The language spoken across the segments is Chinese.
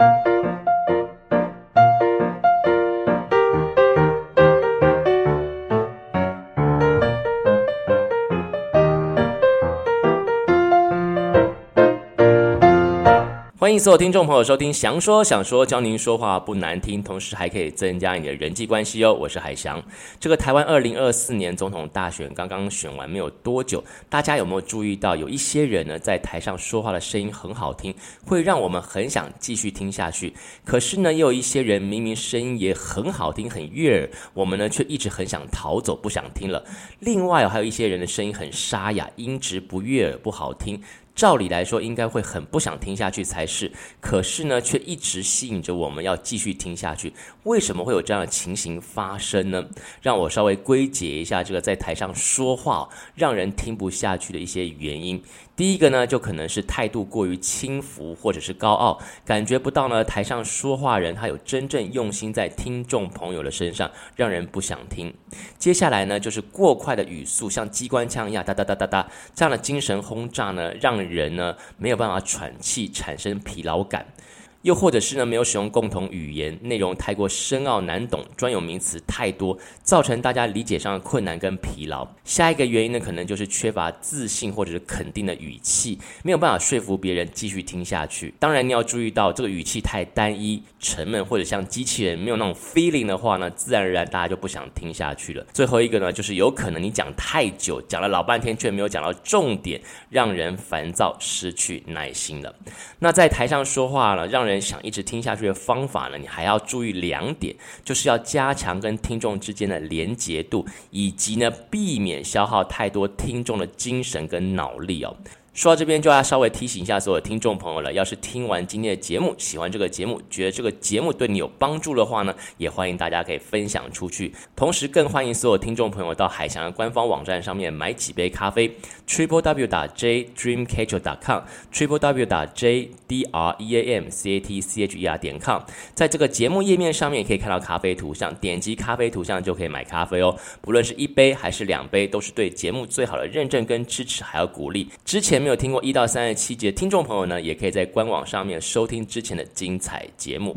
欢迎所有听众朋友收听《祥说想说》，教您说话不难听，同时还可以增加你的人际关系哦。我是海翔。这个台湾二零二四年总统大选刚刚选完没有多久，大家有没有注意到，有一些人呢在台上说话的声音很好听，会让我们很想继续听下去。可是呢，也有一些人明明声音也很好听，很悦耳，我们呢却一直很想逃走，不想听了。另外还有一些人的声音很沙哑，音质不悦耳，不好听。照理来说，应该会很不想听下去才是，可是呢，却一直吸引着我们要继续听下去。为什么会有这样的情形发生呢？让我稍微归结一下这个在台上说话让人听不下去的一些原因。第一个呢，就可能是态度过于轻浮或者是高傲，感觉不到呢台上说话人他有真正用心在听众朋友的身上，让人不想听。接下来呢，就是过快的语速，像机关枪一样哒哒哒哒哒，这样的精神轰炸呢，让人人呢没有办法喘气，产生疲劳感。又或者是呢，没有使用共同语言，内容太过深奥难懂，专有名词太多，造成大家理解上的困难跟疲劳。下一个原因呢，可能就是缺乏自信或者是肯定的语气，没有办法说服别人继续听下去。当然，你要注意到这个语气太单一、沉闷，或者像机器人没有那种 feeling 的话呢，自然而然大家就不想听下去了。最后一个呢，就是有可能你讲太久，讲了老半天却没有讲到重点，让人烦躁，失去耐心了。那在台上说话呢，让人人想一直听下去的方法呢，你还要注意两点，就是要加强跟听众之间的连结度，以及呢，避免消耗太多听众的精神跟脑力哦。说到这边就要稍微提醒一下所有听众朋友了，要是听完今天的节目，喜欢这个节目，觉得这个节目对你有帮助的话呢，也欢迎大家可以分享出去。同时更欢迎所有听众朋友到海翔的官方网站上面买几杯咖啡，triple w 打 j dreamcatcher 点 com，triple w 打 j d r e a m c a t c h e r 点 com，在这个节目页面上面也可以看到咖啡图像，点击咖啡图像就可以买咖啡哦。不论是一杯还是两杯，都是对节目最好的认证跟支持，还有鼓励。之前。没有有听过一到三十七集的听众朋友呢，也可以在官网上面收听之前的精彩节目。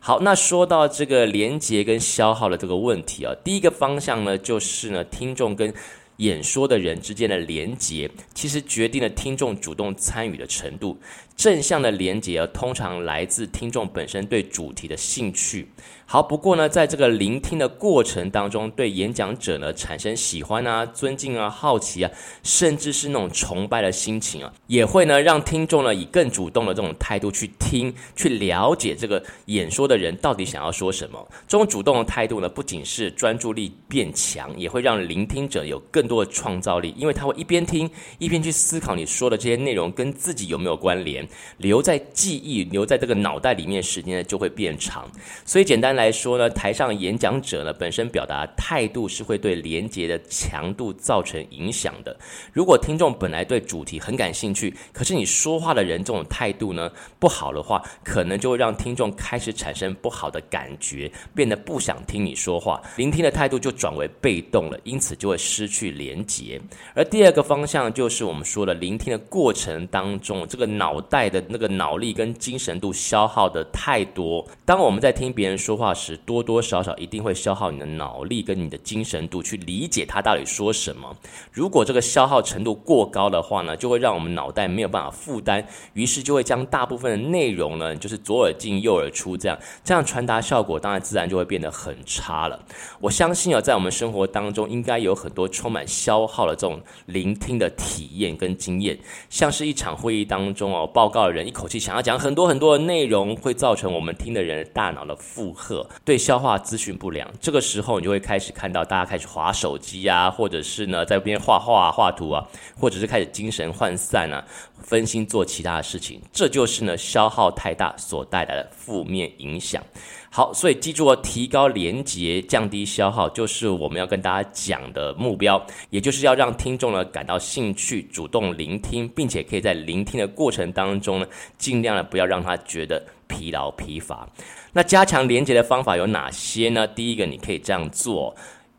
好，那说到这个连接跟消耗的这个问题啊，第一个方向呢，就是呢，听众跟演说的人之间的连结，其实决定了听众主动参与的程度。正向的连接通常来自听众本身对主题的兴趣。好，不过呢，在这个聆听的过程当中，对演讲者呢产生喜欢啊、尊敬啊、好奇啊，甚至是那种崇拜的心情啊，也会呢让听众呢以更主动的这种态度去听、去了解这个演说的人到底想要说什么。这种主动的态度呢，不仅是专注力变强，也会让聆听者有更多的创造力，因为他会一边听一边去思考你说的这些内容跟自己有没有关联，留在记忆、留在这个脑袋里面时间呢就会变长。所以简单来说呢，台上演讲者呢本身表达态度是会对连接的强度造成影响的。如果听众本来对主题很感兴趣，可是你说话的人这种态度呢不好的话，可能就会让听众开始产生不好的感觉，变得不想听你说话，聆听的态度就转为被动了，因此就会失去连接。而第二个方向就是我们说的聆听的过程当中，这个脑袋的那个脑力跟精神度消耗的太多。当我们在听别人说话。时多多少少一定会消耗你的脑力跟你的精神度去理解他到底说什么。如果这个消耗程度过高的话呢，就会让我们脑袋没有办法负担，于是就会将大部分的内容呢，就是左耳进右耳出这样，这样传达效果当然自然就会变得很差了。我相信啊，在我们生活当中应该有很多充满消耗的这种聆听的体验跟经验，像是一场会议当中哦，报报告的人一口气想要讲很多很多的内容，会造成我们听的人大脑的负荷。对消化资讯不良，这个时候你就会开始看到大家开始划手机啊，或者是呢在边画画画图啊，或者是开始精神涣散啊，分心做其他的事情，这就是呢消耗太大所带来的负面影响。好，所以记住哦，提高连结，降低消耗，就是我们要跟大家讲的目标，也就是要让听众呢感到兴趣，主动聆听，并且可以在聆听的过程当中呢，尽量的不要让他觉得疲劳疲乏。那加强连接的方法有哪些呢？第一个，你可以这样做。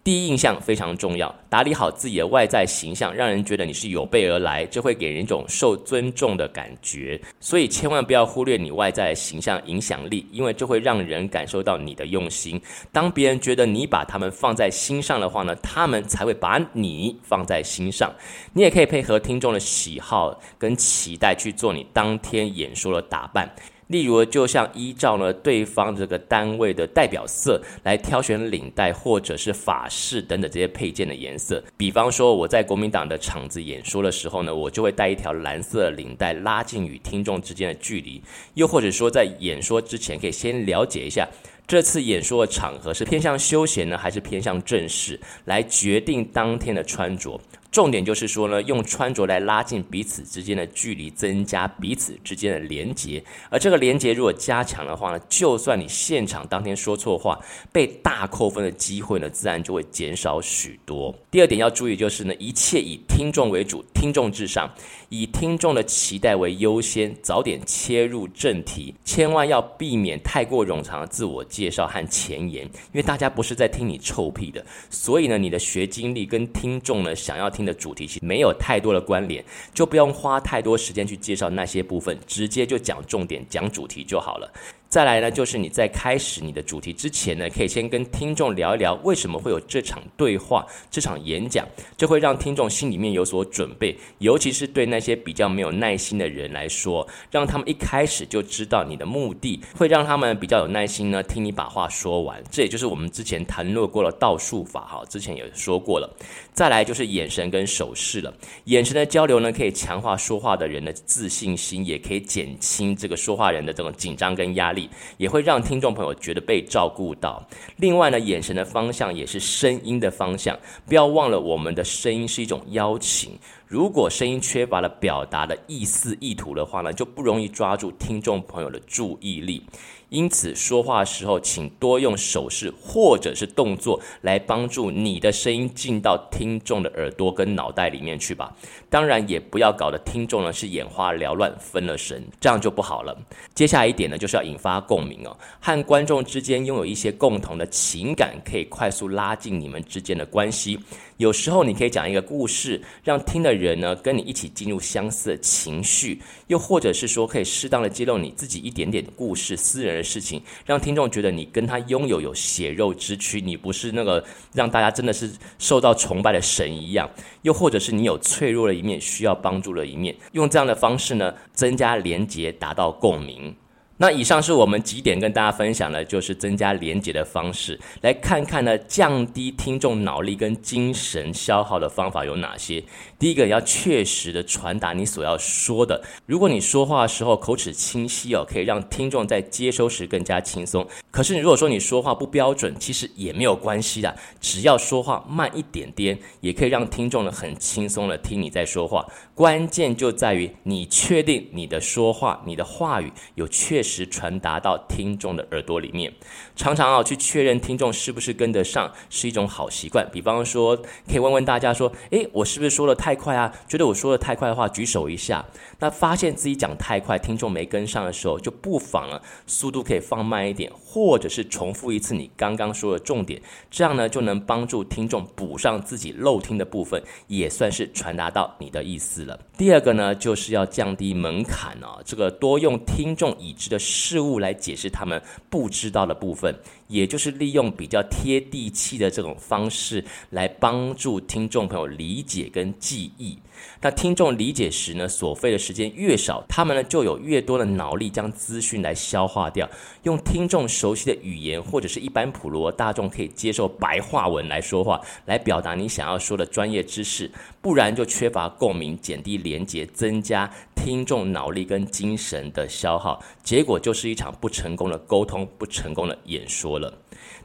第一印象非常重要，打理好自己的外在形象，让人觉得你是有备而来，这会给人一种受尊重的感觉。所以千万不要忽略你外在的形象影响力，因为这会让人感受到你的用心。当别人觉得你把他们放在心上的话呢，他们才会把你放在心上。你也可以配合听众的喜好跟期待去做你当天演说的打扮。例如，就像依照呢对方这个单位的代表色来挑选领带或者是法式等等这些配件的颜色。比方说，我在国民党的场子演说的时候呢，我就会带一条蓝色领带，拉近与听众之间的距离。又或者说，在演说之前，可以先了解一下这次演说的场合是偏向休闲呢，还是偏向正式，来决定当天的穿着。重点就是说呢，用穿着来拉近彼此之间的距离，增加彼此之间的连接。而这个连接如果加强的话呢，就算你现场当天说错话，被大扣分的机会呢，自然就会减少许多。第二点要注意就是呢，一切以听众为主，听众至上，以听众的期待为优先，早点切入正题，千万要避免太过冗长的自我介绍和前言，因为大家不是在听你臭屁的。所以呢，你的学经历跟听众呢想要听的主题其实没有太多的关联，就不用花太多时间去介绍那些部分，直接就讲重点，讲主题就好了。再来呢，就是你在开始你的主题之前呢，可以先跟听众聊一聊为什么会有这场对话、这场演讲，这会让听众心里面有所准备。尤其是对那些比较没有耐心的人来说，让他们一开始就知道你的目的，会让他们比较有耐心呢，听你把话说完。这也就是我们之前谈论过了倒数法哈，之前也说过了。再来就是眼神跟手势了，眼神的交流呢，可以强化说话的人的自信心，也可以减轻这个说话人的这种紧张跟压力。也会让听众朋友觉得被照顾到。另外呢，眼神的方向也是声音的方向，不要忘了，我们的声音是一种邀请。如果声音缺乏了表达的意思意图的话呢，就不容易抓住听众朋友的注意力。因此，说话的时候，请多用手势或者是动作来帮助你的声音进到听众的耳朵跟脑袋里面去吧。当然，也不要搞得听众呢是眼花缭乱、分了神，这样就不好了。接下来一点呢，就是要引发共鸣哦，和观众之间拥有一些共同的情感，可以快速拉近你们之间的关系。有时候，你可以讲一个故事，让听的人呢跟你一起进入相似的情绪，又或者是说，可以适当的揭露你自己一点点故事、私人的事情，让听众觉得你跟他拥有有血肉之躯，你不是那个让大家真的是受到崇拜的神一样。又或者是你有脆弱的一面，需要帮助的一面，用这样的方式呢，增加连结，达到共鸣。那以上是我们几点跟大家分享的，就是增加连接的方式，来看看呢，降低听众脑力跟精神消耗的方法有哪些。第一个要确实的传达你所要说的。如果你说话的时候口齿清晰哦，可以让听众在接收时更加轻松。可是你如果说你说话不标准，其实也没有关系的，只要说话慢一点点，也可以让听众呢很轻松的听你在说话。关键就在于你确定你的说话、你的话语有确实传达到听众的耳朵里面。常常啊去确认听众是不是跟得上，是一种好习惯。比方说，可以问问大家说：“诶，我是不是说的太？”快啊！觉得我说的太快的话，举手一下。那发现自己讲太快，听众没跟上的时候，就不妨了，速度可以放慢一点，或者是重复一次你刚刚说的重点，这样呢就能帮助听众补上自己漏听的部分，也算是传达到你的意思了。第二个呢，就是要降低门槛哦，这个多用听众已知的事物来解释他们不知道的部分。也就是利用比较贴地气的这种方式来帮助听众朋友理解跟记忆。那听众理解时呢，所费的时间越少，他们呢就有越多的脑力将资讯来消化掉。用听众熟悉的语言，或者是一般普罗大众可以接受白话文来说话，来表达你想要说的专业知识。不然就缺乏共鸣，减低连结，增加听众脑力跟精神的消耗，结果就是一场不成功的沟通，不成功的演说了。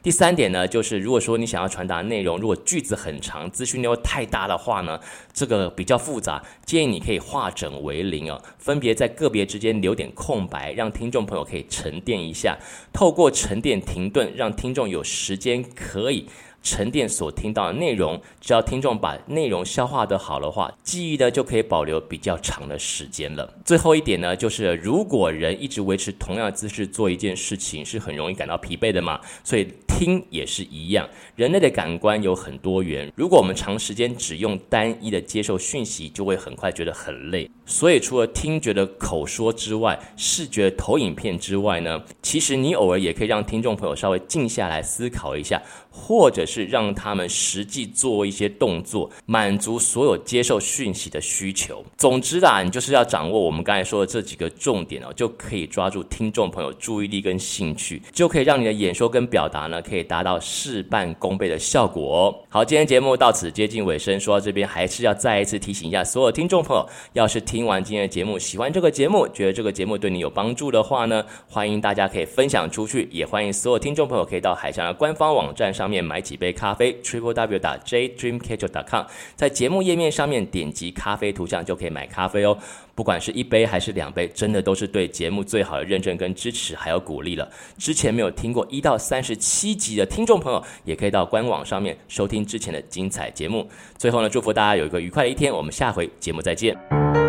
第三点呢，就是如果说你想要传达内容，如果句子很长，资讯量太大的话呢，这个比较复杂，建议你可以化整为零哦，分别在个别之间留点空白，让听众朋友可以沉淀一下，透过沉淀停顿，让听众有时间可以。沉淀所听到的内容。只要听众把内容消化得好的话，记忆呢就可以保留比较长的时间了。最后一点呢，就是如果人一直维持同样的姿势做一件事情，是很容易感到疲惫的嘛。所以听也是一样，人类的感官有很多元，如果我们长时间只用单一的接受讯息，就会很快觉得很累。所以除了听觉的口说之外，视觉投影片之外呢，其实你偶尔也可以让听众朋友稍微静下来思考一下。或者是让他们实际做一些动作，满足所有接受讯息的需求。总之啦，你就是要掌握我们刚才说的这几个重点哦，就可以抓住听众朋友注意力跟兴趣，就可以让你的演说跟表达呢，可以达到事半功倍的效果。好，今天节目到此接近尾声，说到这边还是要再一次提醒一下所有听众朋友，要是听完今天的节目，喜欢这个节目，觉得这个节目对你有帮助的话呢，欢迎大家可以分享出去，也欢迎所有听众朋友可以到海翔的官方网站上。面买几杯咖啡，triple w 打 j dream catcher dot com，在节目页面上面点击咖啡图像就可以买咖啡哦。不管是一杯还是两杯，真的都是对节目最好的认证跟支持，还有鼓励了。之前没有听过一到三十七一级的听众朋友，也可以到官网上面收听之前的精彩节目。最后呢，祝福大家有一个愉快的一天，我们下回节目再见。